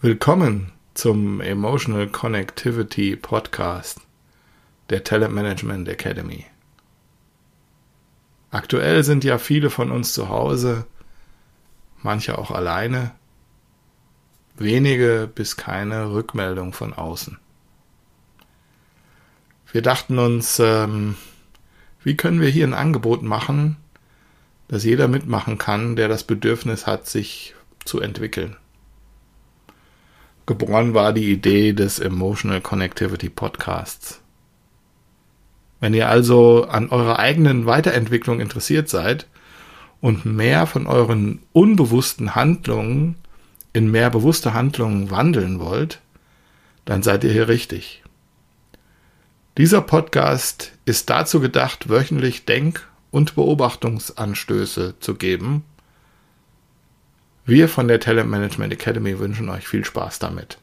Willkommen zum Emotional Connectivity Podcast der Talent Management Academy. Aktuell sind ja viele von uns zu Hause, manche auch alleine, wenige bis keine Rückmeldung von außen. Wir dachten uns, ähm, wie können wir hier ein Angebot machen, dass jeder mitmachen kann, der das Bedürfnis hat, sich zu entwickeln. Geboren war die Idee des Emotional Connectivity Podcasts. Wenn ihr also an eurer eigenen Weiterentwicklung interessiert seid und mehr von euren unbewussten Handlungen in mehr bewusste Handlungen wandeln wollt, dann seid ihr hier richtig. Dieser Podcast ist dazu gedacht, wöchentlich Denk- und Beobachtungsanstöße zu geben, wir von der Talent Management Academy wünschen euch viel Spaß damit.